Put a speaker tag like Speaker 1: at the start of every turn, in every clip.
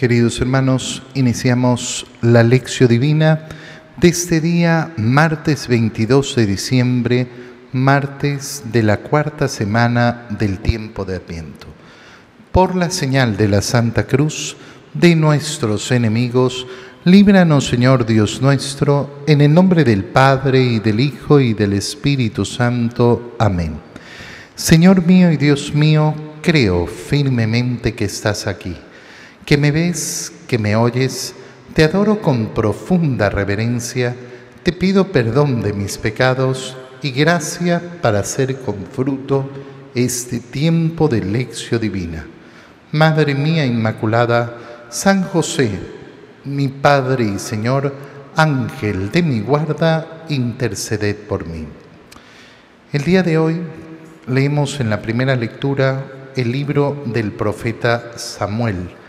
Speaker 1: Queridos hermanos, iniciamos la lección divina de este día, martes 22 de diciembre, martes de la cuarta semana del tiempo de Adviento. Por la señal de la Santa Cruz de nuestros enemigos, líbranos Señor Dios nuestro, en el nombre del Padre y del Hijo y del Espíritu Santo. Amén. Señor mío y Dios mío, creo firmemente que estás aquí que me ves, que me oyes, te adoro con profunda reverencia, te pido perdón de mis pecados y gracia para hacer con fruto este tiempo de lección divina. Madre mía Inmaculada, San José, mi Padre y Señor, Ángel de mi guarda, interceded por mí. El día de hoy leemos en la primera lectura el libro del profeta Samuel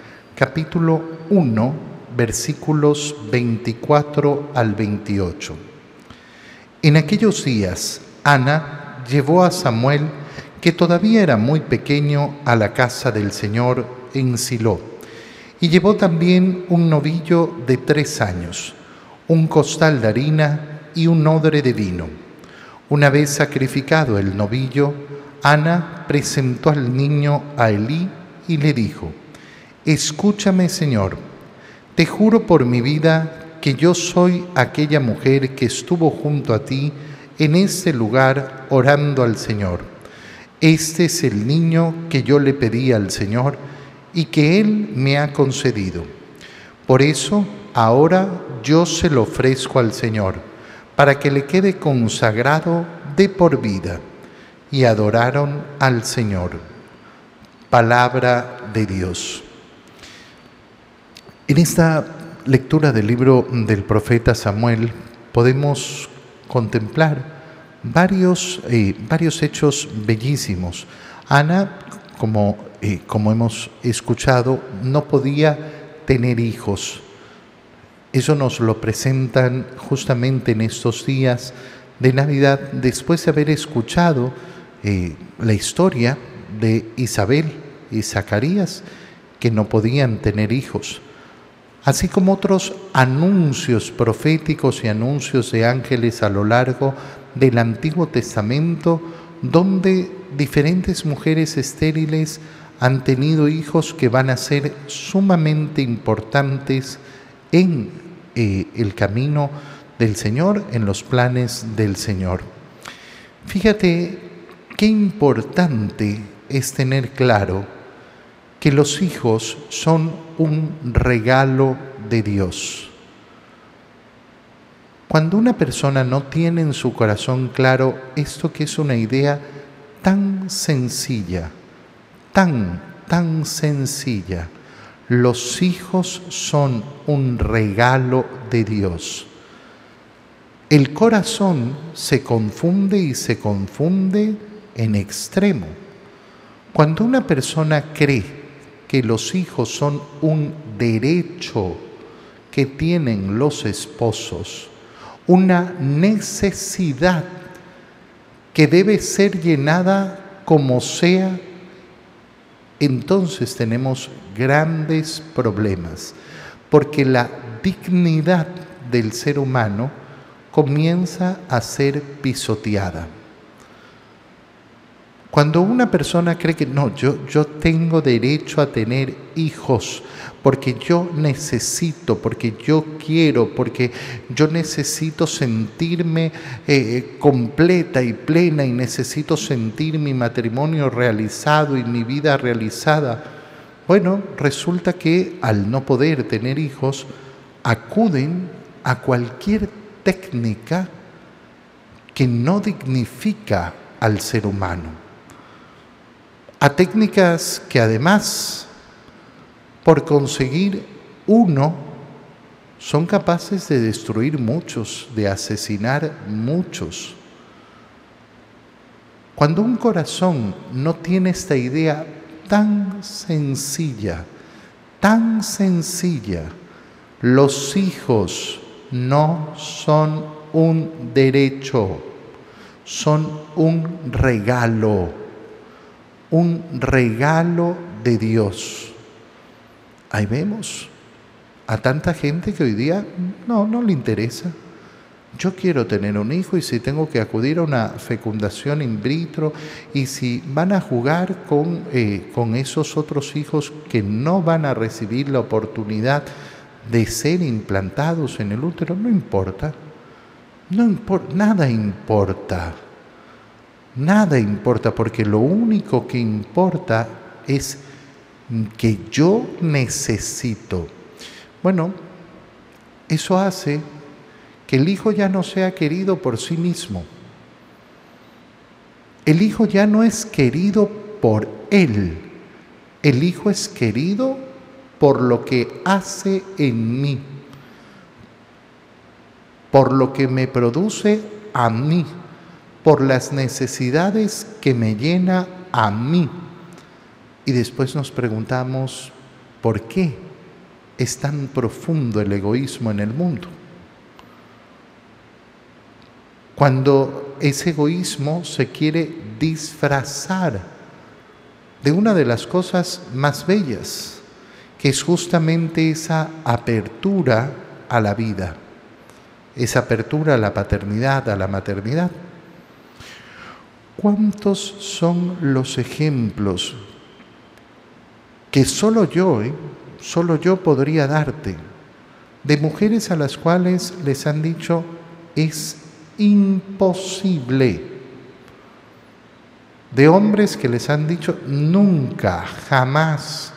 Speaker 1: capítulo 1, versículos 24 al 28. En aquellos días, Ana llevó a Samuel, que todavía era muy pequeño, a la casa del Señor en Silo, y llevó también un novillo de tres años, un costal de harina y un odre de vino. Una vez sacrificado el novillo, Ana presentó al niño a Elí y le dijo, Escúchame, Señor, te juro por mi vida que yo soy aquella mujer que estuvo junto a ti en este lugar orando al Señor. Este es el niño que yo le pedí al Señor y que Él me ha concedido. Por eso ahora yo se lo ofrezco al Señor, para que le quede consagrado de por vida. Y adoraron al Señor. Palabra de Dios. En esta lectura del libro del profeta Samuel podemos contemplar varios, eh, varios hechos bellísimos. Ana, como, eh, como hemos escuchado, no podía tener hijos. Eso nos lo presentan justamente en estos días de Navidad, después de haber escuchado eh, la historia de Isabel y Zacarías, que no podían tener hijos así como otros anuncios proféticos y anuncios de ángeles a lo largo del Antiguo Testamento, donde diferentes mujeres estériles han tenido hijos que van a ser sumamente importantes en eh, el camino del Señor, en los planes del Señor. Fíjate qué importante es tener claro que los hijos son un regalo de Dios. Cuando una persona no tiene en su corazón claro esto que es una idea tan sencilla, tan, tan sencilla, los hijos son un regalo de Dios. El corazón se confunde y se confunde en extremo. Cuando una persona cree que los hijos son un derecho que tienen los esposos, una necesidad que debe ser llenada como sea, entonces tenemos grandes problemas, porque la dignidad del ser humano comienza a ser pisoteada. Cuando una persona cree que no, yo, yo tengo derecho a tener hijos porque yo necesito, porque yo quiero, porque yo necesito sentirme eh, completa y plena y necesito sentir mi matrimonio realizado y mi vida realizada. Bueno, resulta que al no poder tener hijos, acuden a cualquier técnica que no dignifica al ser humano a técnicas que además, por conseguir uno, son capaces de destruir muchos, de asesinar muchos. Cuando un corazón no tiene esta idea tan sencilla, tan sencilla, los hijos no son un derecho, son un regalo un regalo de Dios. ahí vemos a tanta gente que hoy día no, no le interesa. Yo quiero tener un hijo y si tengo que acudir a una fecundación in vitro y si van a jugar con, eh, con esos otros hijos que no van a recibir la oportunidad de ser implantados en el útero, no importa. No importa, nada importa. Nada importa porque lo único que importa es que yo necesito. Bueno, eso hace que el hijo ya no sea querido por sí mismo. El hijo ya no es querido por él. El hijo es querido por lo que hace en mí, por lo que me produce a mí, por las necesidades que me llena a mí. Y después nos preguntamos, ¿por qué es tan profundo el egoísmo en el mundo? Cuando ese egoísmo se quiere disfrazar de una de las cosas más bellas, que es justamente esa apertura a la vida, esa apertura a la paternidad, a la maternidad. ¿Cuántos son los ejemplos que solo yo, eh, solo yo podría darte, de mujeres a las cuales les han dicho es imposible, de hombres que les han dicho nunca, jamás,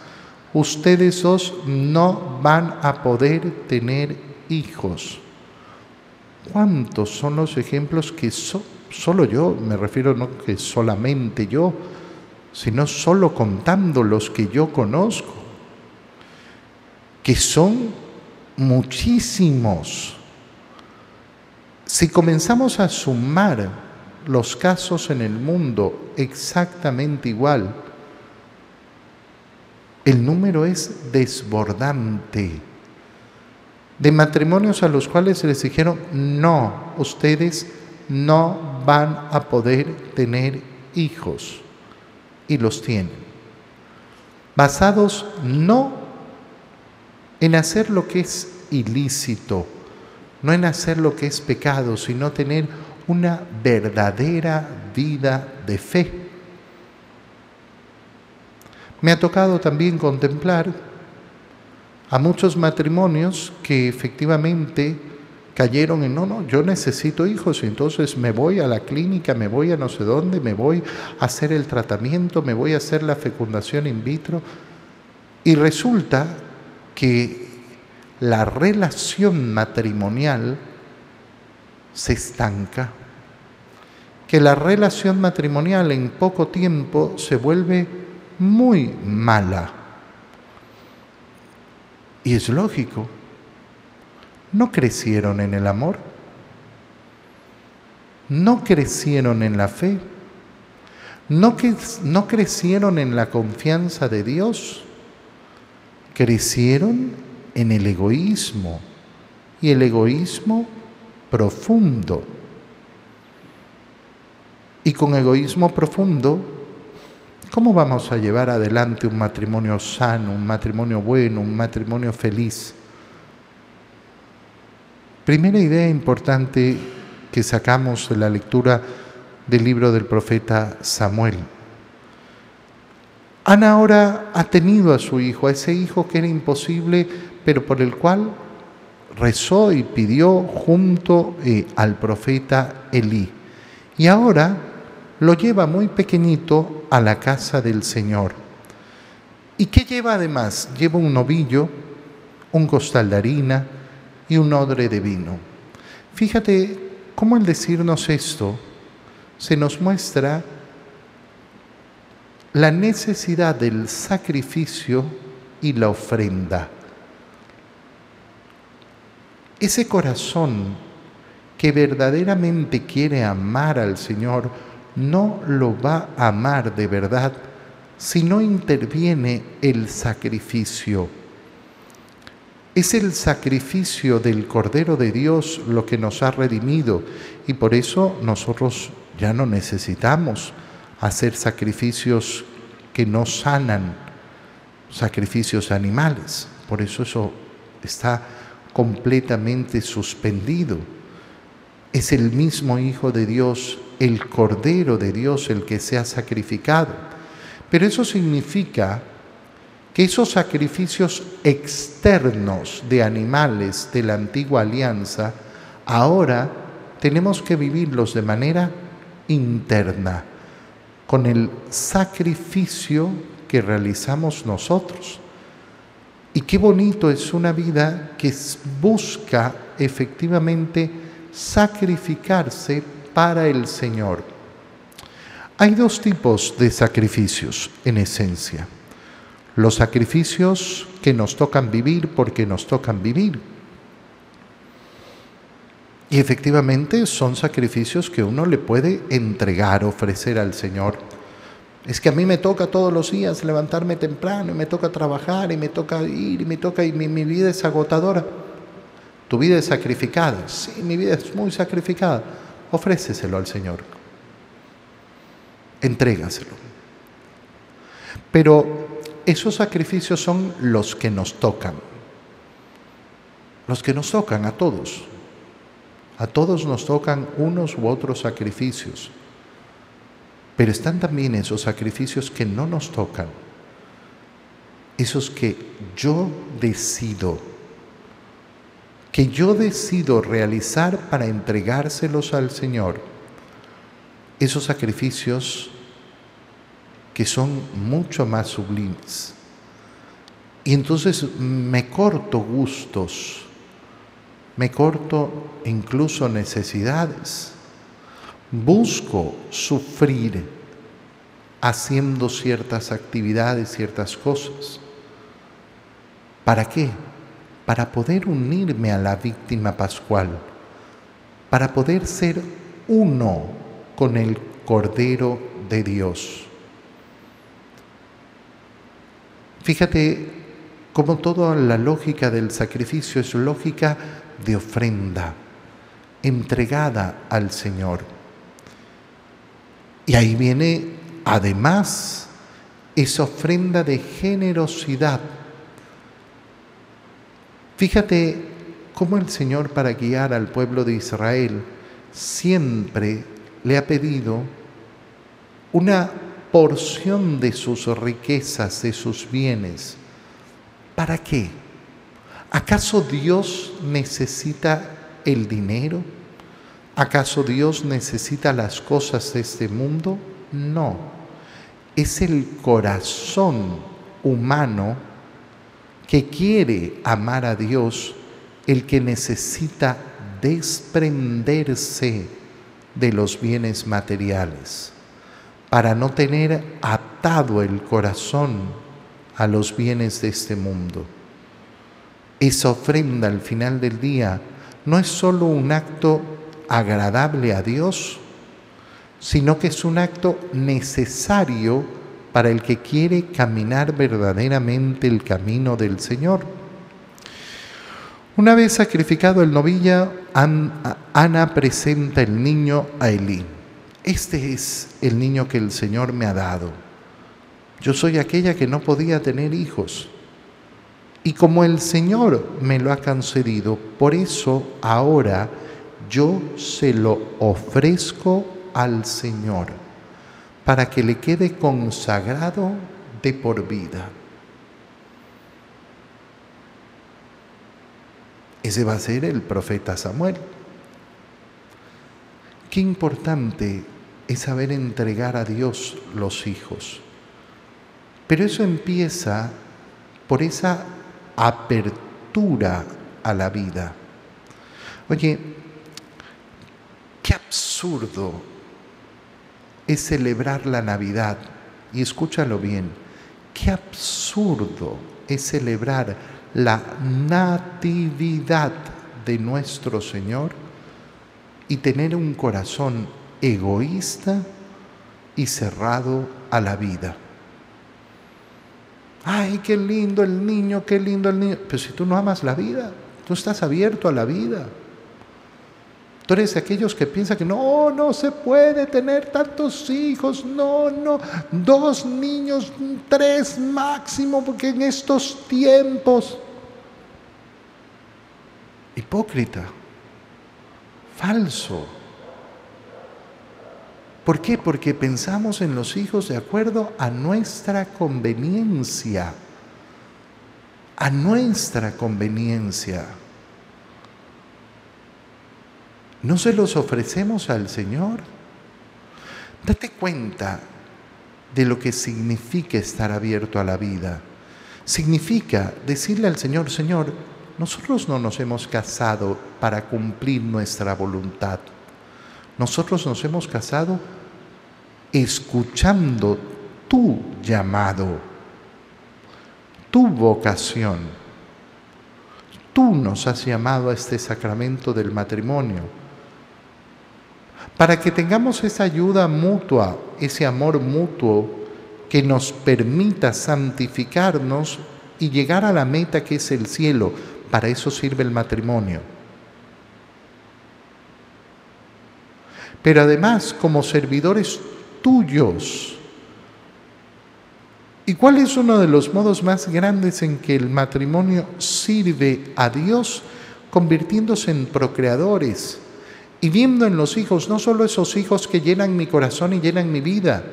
Speaker 1: ustedes dos no van a poder tener hijos. ¿Cuántos son los ejemplos que solo yo, me refiero no que solamente yo, sino solo contando los que yo conozco, que son muchísimos. Si comenzamos a sumar los casos en el mundo exactamente igual, el número es desbordante. De matrimonios a los cuales se les dijeron, no, ustedes no van a poder tener hijos y los tienen. Basados no en hacer lo que es ilícito, no en hacer lo que es pecado, sino tener una verdadera vida de fe. Me ha tocado también contemplar a muchos matrimonios que efectivamente cayeron en, no, no, yo necesito hijos entonces me voy a la clínica, me voy a no sé dónde, me voy a hacer el tratamiento, me voy a hacer la fecundación in vitro. Y resulta que la relación matrimonial se estanca, que la relación matrimonial en poco tiempo se vuelve muy mala. Y es lógico, no crecieron en el amor, no crecieron en la fe, no, crecieron en la confianza de Dios, crecieron en el egoísmo y el egoísmo profundo. Y con egoísmo profundo, ¿cómo vamos a llevar adelante un matrimonio sano, un matrimonio bueno, un matrimonio feliz? Primera idea importante que sacamos de la lectura del libro del profeta Samuel. Ana ahora ha tenido a su hijo, a ese hijo que era imposible, pero por el cual rezó y pidió junto eh, al profeta Elí. Y ahora lo lleva muy pequeñito a la casa del Señor. ¿Y qué lleva además? Lleva un novillo, un costal de harina, y un odre de vino. Fíjate cómo al decirnos esto se nos muestra la necesidad del sacrificio y la ofrenda. Ese corazón que verdaderamente quiere amar al Señor no lo va a amar de verdad si no interviene el sacrificio es el sacrificio del Cordero de Dios lo que nos ha redimido y por eso nosotros ya no necesitamos hacer sacrificios que no sanan, sacrificios animales. Por eso eso está completamente suspendido. Es el mismo Hijo de Dios, el Cordero de Dios, el que se ha sacrificado. Pero eso significa que esos sacrificios externos de animales de la antigua alianza, ahora tenemos que vivirlos de manera interna, con el sacrificio que realizamos nosotros. Y qué bonito es una vida que busca efectivamente sacrificarse para el Señor. Hay dos tipos de sacrificios en esencia. Los sacrificios que nos tocan vivir porque nos tocan vivir. Y efectivamente son sacrificios que uno le puede entregar, ofrecer al Señor es que a mí me toca todos los días levantarme temprano, y me toca trabajar, y me toca ir, y me toca, y mi, mi vida es agotadora. Tu vida es sacrificada. Sí, mi vida es muy sacrificada. Ofréceselo al Señor. Entrégaselo. Pero esos sacrificios son los que nos tocan. Los que nos tocan a todos. A todos nos tocan unos u otros sacrificios. Pero están también esos sacrificios que no nos tocan, esos que yo decido, que yo decido realizar para entregárselos al Señor, esos sacrificios que son mucho más sublimes. Y entonces me corto gustos, me corto incluso necesidades busco sufrir haciendo ciertas actividades, ciertas cosas. ¿Para qué? Para poder unirme a la víctima pascual, para poder ser uno con el Cordero de Dios. Fíjate cómo toda la lógica del sacrificio es lógica de ofrenda, entregada al Señor. Y ahí viene además esa ofrenda de generosidad. Fíjate cómo el Señor para guiar al pueblo de Israel siempre le ha pedido una porción de sus riquezas, de sus bienes. ¿Para qué? ¿Acaso Dios necesita el dinero? ¿Acaso Dios necesita las cosas de este mundo? No. Es el corazón humano que quiere amar a Dios el que necesita desprenderse de los bienes materiales para no tener atado el corazón a los bienes de este mundo. Esa ofrenda al final del día no es solo un acto agradable a Dios, sino que es un acto necesario para el que quiere caminar verdaderamente el camino del Señor. Una vez sacrificado el novilla, Ana presenta el niño a Elí. Este es el niño que el Señor me ha dado. Yo soy aquella que no podía tener hijos. Y como el Señor me lo ha concedido, por eso ahora yo se lo ofrezco al Señor para que le quede consagrado de por vida. Ese va a ser el profeta Samuel. Qué importante es saber entregar a Dios los hijos. Pero eso empieza por esa apertura a la vida. Oye, Qué absurdo es celebrar la Navidad. Y escúchalo bien, qué absurdo es celebrar la natividad de nuestro Señor y tener un corazón egoísta y cerrado a la vida. Ay, qué lindo el niño, qué lindo el niño. Pero si tú no amas la vida, tú estás abierto a la vida. Tú eres de aquellos que piensan que no, no se puede tener tantos hijos, no, no, dos niños, tres máximo, porque en estos tiempos... Hipócrita, falso. ¿Por qué? Porque pensamos en los hijos de acuerdo a nuestra conveniencia, a nuestra conveniencia. ¿No se los ofrecemos al Señor? Date cuenta de lo que significa estar abierto a la vida. Significa decirle al Señor, Señor, nosotros no nos hemos casado para cumplir nuestra voluntad. Nosotros nos hemos casado escuchando tu llamado, tu vocación. Tú nos has llamado a este sacramento del matrimonio para que tengamos esa ayuda mutua, ese amor mutuo que nos permita santificarnos y llegar a la meta que es el cielo. Para eso sirve el matrimonio. Pero además, como servidores tuyos, ¿y cuál es uno de los modos más grandes en que el matrimonio sirve a Dios? Convirtiéndose en procreadores y viendo en los hijos no solo esos hijos que llenan mi corazón y llenan mi vida,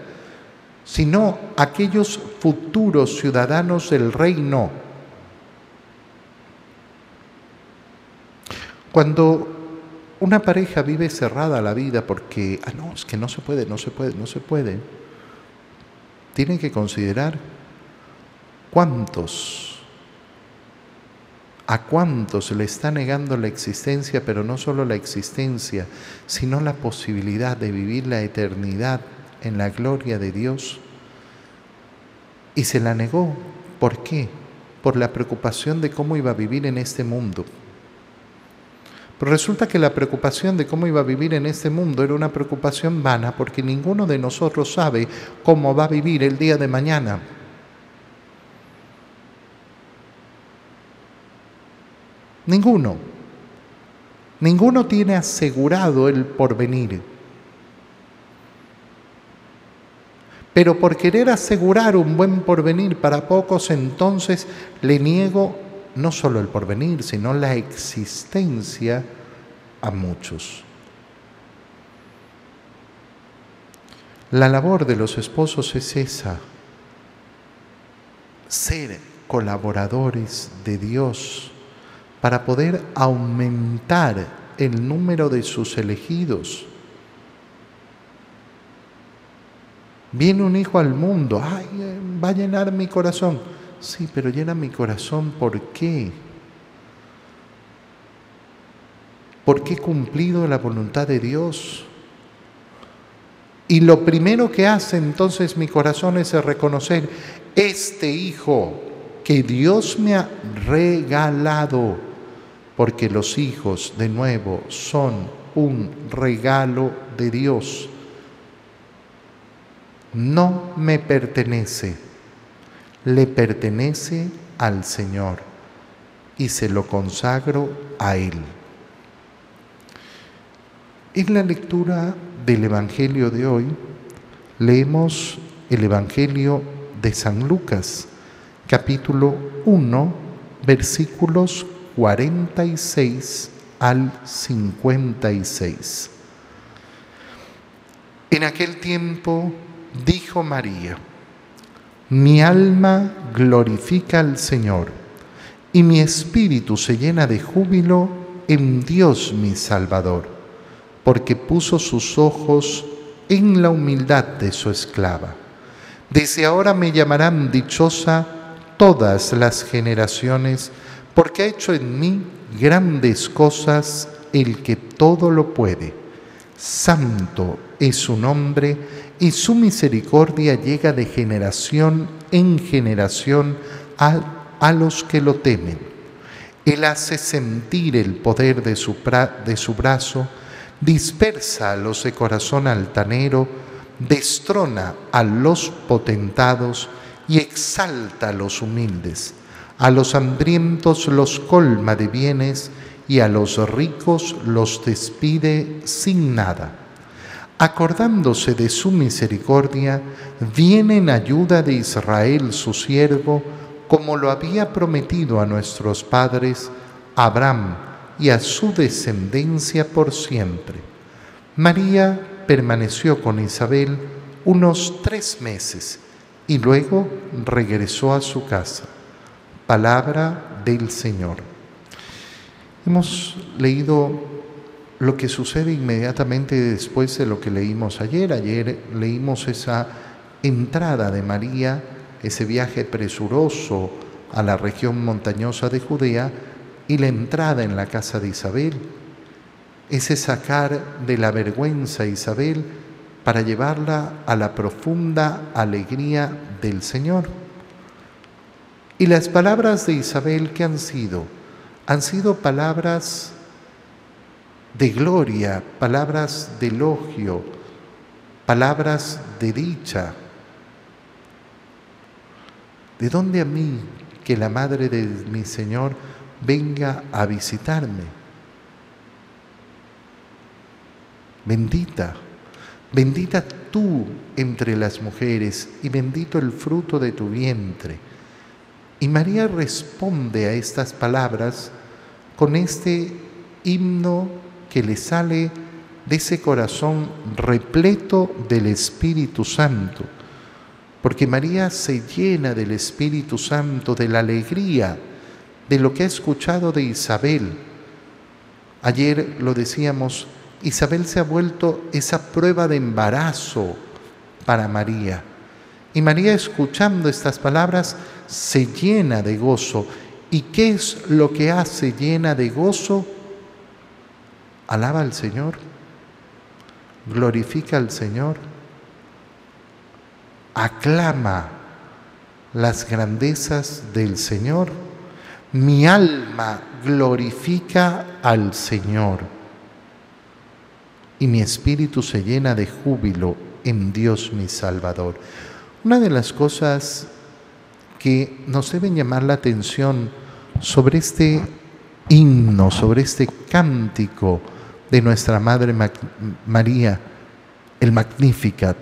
Speaker 1: sino aquellos futuros ciudadanos del reino. Cuando una pareja vive cerrada la vida porque, ah, no, es que no se puede, no se puede, no se puede, tienen que considerar cuántos ¿A cuántos le está negando la existencia, pero no solo la existencia, sino la posibilidad de vivir la eternidad en la gloria de Dios? Y se la negó. ¿Por qué? Por la preocupación de cómo iba a vivir en este mundo. Pero resulta que la preocupación de cómo iba a vivir en este mundo era una preocupación vana porque ninguno de nosotros sabe cómo va a vivir el día de mañana. Ninguno. Ninguno tiene asegurado el porvenir. Pero por querer asegurar un buen porvenir para pocos, entonces le niego no solo el porvenir, sino la existencia a muchos. La labor de los esposos es esa, ser colaboradores de Dios para poder aumentar el número de sus elegidos. Viene un hijo al mundo, ay, va a llenar mi corazón. Sí, pero llena mi corazón, ¿por qué? Porque he cumplido la voluntad de Dios. Y lo primero que hace entonces mi corazón es reconocer, este hijo que Dios me ha regalado, porque los hijos de nuevo son un regalo de Dios. No me pertenece, le pertenece al Señor y se lo consagro a Él. En la lectura del Evangelio de hoy leemos el Evangelio de San Lucas, capítulo 1, versículos 46 al 56. En aquel tiempo dijo María, mi alma glorifica al Señor y mi espíritu se llena de júbilo en Dios mi Salvador, porque puso sus ojos en la humildad de su esclava. Desde ahora me llamarán dichosa todas las generaciones, porque ha hecho en mí grandes cosas el que todo lo puede. Santo es su nombre y su misericordia llega de generación en generación a, los que lo temen. Él hace sentir el poder de su, de su brazo, dispersa a los de corazón altanero, destrona a los potentados y exalta a los humildes a los hambrientos los colma de bienes y a los ricos los despide sin nada. Acordándose de su misericordia, viene en ayuda de Israel su siervo, como lo había prometido a nuestros padres, Abraham, y a su descendencia por siempre. María permaneció con Isabel unos tres meses y luego regresó a su casa. Palabra del Señor. Hemos leído lo que sucede inmediatamente después de lo que leímos ayer. Ayer leímos esa entrada de María, ese viaje presuroso a la región montañosa de Judea y la entrada en la casa de Isabel. Ese sacar de la vergüenza a Isabel para llevarla a la profunda alegría del Señor. Y las palabras de Isabel que han sido, han sido palabras de gloria, palabras de elogio, palabras de dicha. ¿De dónde a mí que la madre de mi Señor venga a visitarme? Bendita, bendita tú entre las mujeres y bendito el fruto de tu vientre. Y María responde a estas palabras con este himno que le sale de ese corazón repleto del Espíritu Santo. Porque María se llena del Espíritu Santo, de la alegría, de lo que ha escuchado de Isabel. Ayer lo decíamos, Isabel se ha vuelto esa prueba de embarazo para María. Y María escuchando estas palabras se llena de gozo. ¿Y qué es lo que hace llena de gozo? Alaba al Señor, glorifica al Señor, aclama las grandezas del Señor. Mi alma glorifica al Señor y mi espíritu se llena de júbilo en Dios mi Salvador. Una de las cosas que nos deben llamar la atención sobre este himno, sobre este cántico de nuestra Madre María, el Magnificat,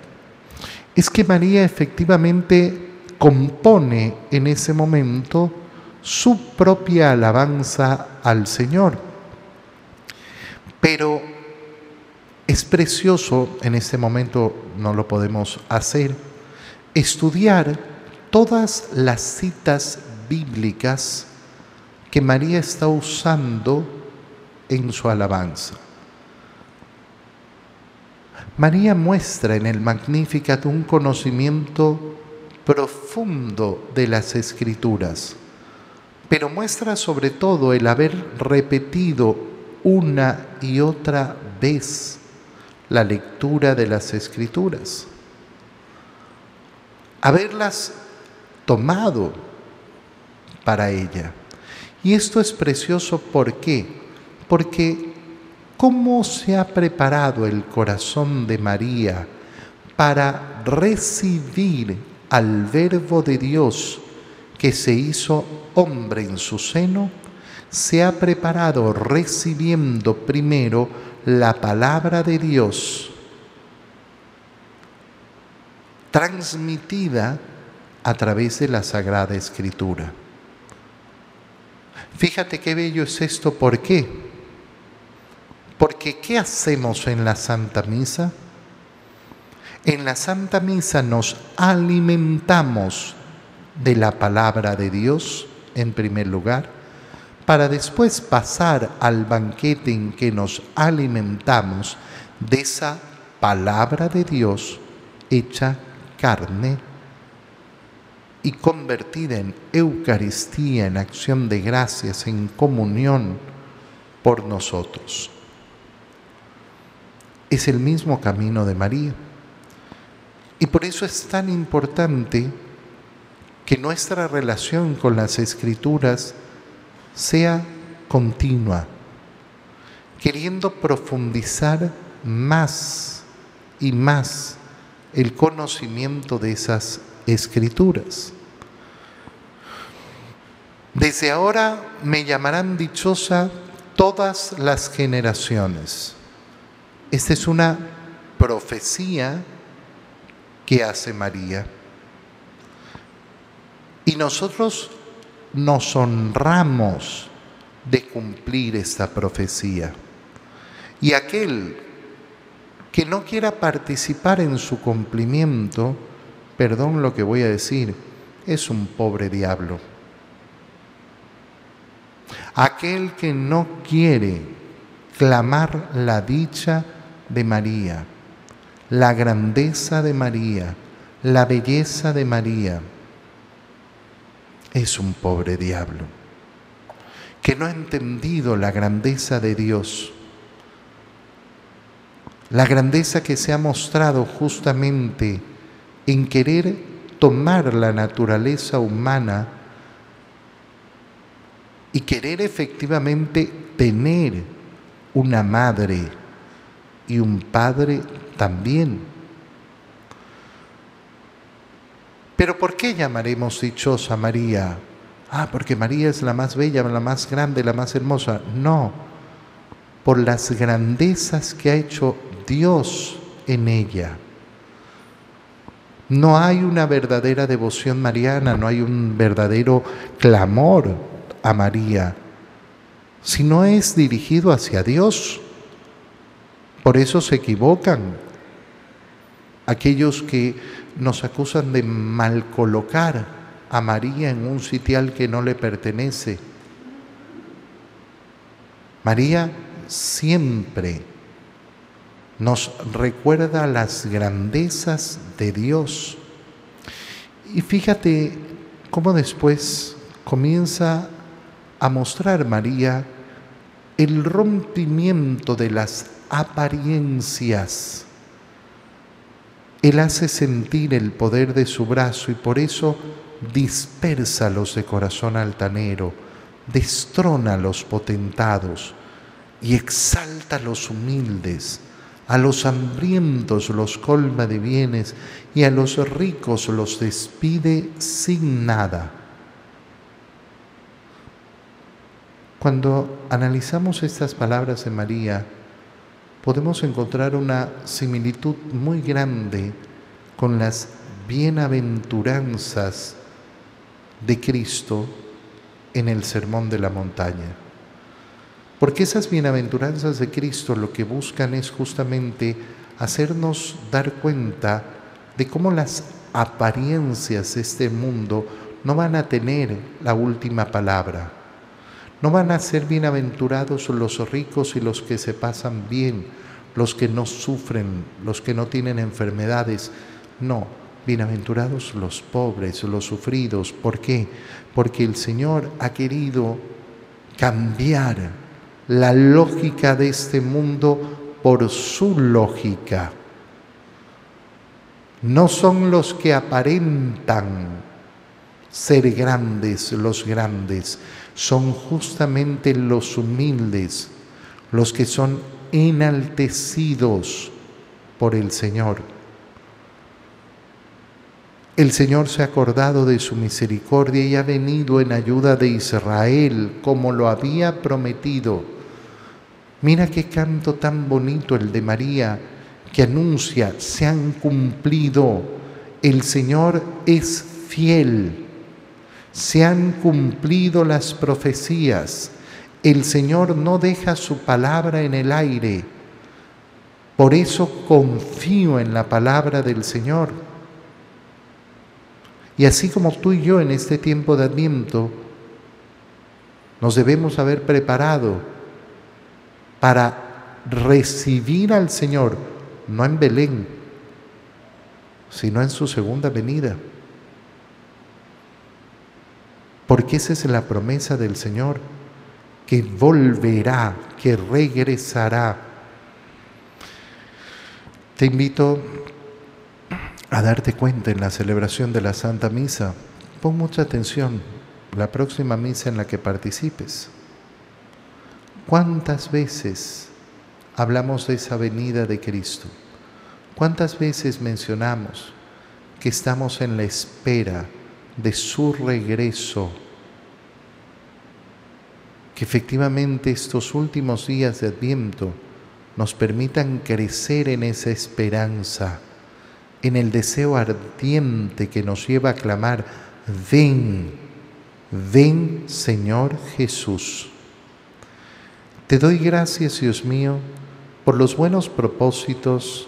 Speaker 1: es que María efectivamente compone en ese momento su propia alabanza al Señor. Pero es precioso, en este momento no lo podemos hacer, estudiar todas las citas bíblicas que María está usando en su alabanza. María muestra en el Magnificat un conocimiento profundo de las escrituras, pero muestra sobre todo el haber repetido una y otra vez la lectura de las escrituras, haberlas tomado para ella. Y esto es precioso, ¿por qué? Porque cómo se ha preparado el corazón de María para recibir al Verbo de Dios que se hizo hombre en su seno, se ha preparado recibiendo primero la palabra de Dios transmitida a través de la Sagrada Escritura. Fíjate qué bello es esto, ¿por qué? Porque ¿qué hacemos en la Santa Misa? En la Santa Misa nos alimentamos de la palabra de Dios, en primer lugar, para después pasar al banquete en que nos alimentamos de esa palabra de Dios hecha carne y convertida en Eucaristía, en acción de gracias, en comunión por nosotros. Es el mismo camino de María. Y por eso es tan importante que nuestra relación con las escrituras sea continua, queriendo profundizar más y más el conocimiento de esas escrituras. Desde ahora me llamarán dichosa todas las generaciones. Esta es una profecía que hace María. Y nosotros nos honramos de cumplir esta profecía. Y aquel que no quiera participar en su cumplimiento, perdón lo que voy a decir, es un pobre diablo. Aquel que no quiere clamar la dicha de María, la grandeza de María, la belleza de María, es un pobre diablo, que no ha entendido la grandeza de Dios, la grandeza que se ha mostrado justamente en querer tomar la naturaleza humana y querer efectivamente tener una madre y un padre también. Pero ¿por qué llamaremos dichosa María? Ah, porque María es la más bella, la más grande, la más hermosa. No, por las grandezas que ha hecho Dios en ella. No hay una verdadera devoción mariana, no hay un verdadero clamor a María, si no es dirigido hacia Dios. Por eso se equivocan aquellos que nos acusan de mal colocar a María en un sitial que no le pertenece. María siempre nos recuerda las grandezas de Dios. Y fíjate cómo después comienza a mostrar María el rompimiento de las apariencias. Él hace sentir el poder de su brazo y por eso dispersa los de corazón altanero, destrona a los potentados y exalta a los humildes. A los hambrientos los colma de bienes y a los ricos los despide sin nada. Cuando analizamos estas palabras de María, podemos encontrar una similitud muy grande con las bienaventuranzas de Cristo en el Sermón de la Montaña. Porque esas bienaventuranzas de Cristo lo que buscan es justamente hacernos dar cuenta de cómo las apariencias de este mundo no van a tener la última palabra no van a ser bienaventurados los ricos y los que se pasan bien, los que no sufren, los que no tienen enfermedades. No, bienaventurados los pobres, los sufridos. ¿Por qué? Porque el Señor ha querido cambiar la lógica de este mundo por su lógica. No son los que aparentan ser grandes los grandes, son justamente los humildes, los que son enaltecidos por el Señor. El Señor se ha acordado de su misericordia y ha venido en ayuda de Israel como lo había prometido. Mira qué canto tan bonito el de María que anuncia, se han cumplido, el Señor es fiel se han cumplido las profecías. El Señor no deja su palabra en el aire. Por eso confío en la palabra del Señor. Y así como tú y yo en este tiempo de Adviento, nos debemos haber preparado para recibir al Señor, no en Belén, sino en su segunda venida porque esa es la promesa del Señor, que volverá, que regresará. Te invito a darte cuenta en la celebración de la Santa Misa. Pon mucha atención la próxima misa en la que participes. ¿Cuántas veces hablamos de esa venida de Cristo? ¿Cuántas veces mencionamos que estamos en la espera de su regreso, que efectivamente estos últimos días de Adviento nos permitan crecer en esa esperanza, en el deseo ardiente que nos lleva a clamar, ven, ven Señor Jesús. Te doy gracias, Dios mío, por los buenos propósitos,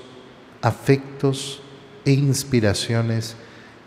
Speaker 1: afectos e inspiraciones